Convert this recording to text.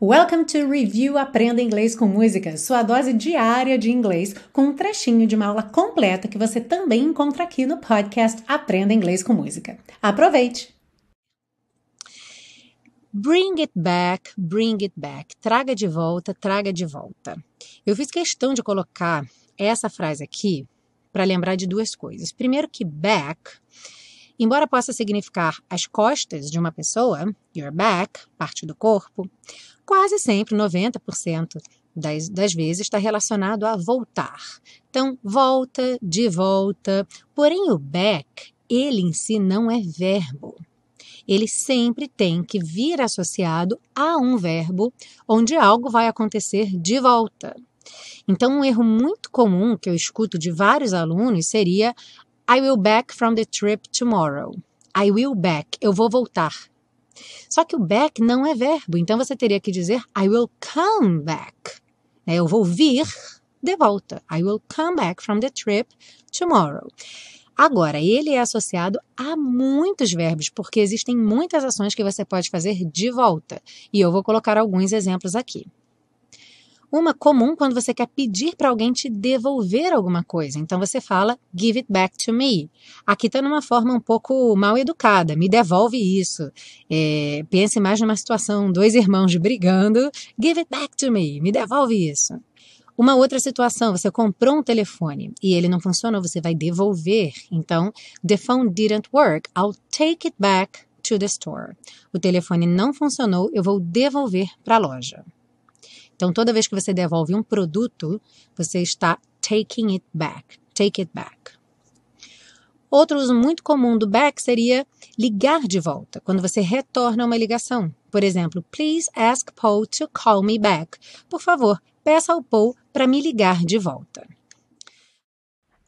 Welcome to Review Aprenda Inglês com Música, sua dose diária de inglês, com um trechinho de uma aula completa que você também encontra aqui no podcast Aprenda Inglês com Música. Aproveite! Bring it back, bring it back. Traga de volta, traga de volta. Eu fiz questão de colocar essa frase aqui para lembrar de duas coisas. Primeiro que back Embora possa significar as costas de uma pessoa, your back, parte do corpo, quase sempre, 90% das, das vezes, está relacionado a voltar. Então, volta, de volta. Porém, o back, ele em si não é verbo. Ele sempre tem que vir associado a um verbo onde algo vai acontecer de volta. Então, um erro muito comum que eu escuto de vários alunos seria I will back from the trip tomorrow. I will back. Eu vou voltar. Só que o back não é verbo, então você teria que dizer I will come back. É, eu vou vir de volta. I will come back from the trip tomorrow. Agora, ele é associado a muitos verbos, porque existem muitas ações que você pode fazer de volta. E eu vou colocar alguns exemplos aqui. Uma comum quando você quer pedir para alguém te devolver alguma coisa. Então você fala give it back to me. Aqui está numa forma um pouco mal educada. Me devolve isso. É, pense mais numa situação, dois irmãos brigando. Give it back to me. Me devolve isso. Uma outra situação, você comprou um telefone e ele não funcionou, você vai devolver. Então, the phone didn't work. I'll take it back to the store. O telefone não funcionou, eu vou devolver para a loja. Então, toda vez que você devolve um produto, você está taking it back. Take it back. Outro uso muito comum do back seria ligar de volta, quando você retorna uma ligação. Por exemplo, please ask Paul to call me back. Por favor, peça ao Paul para me ligar de volta.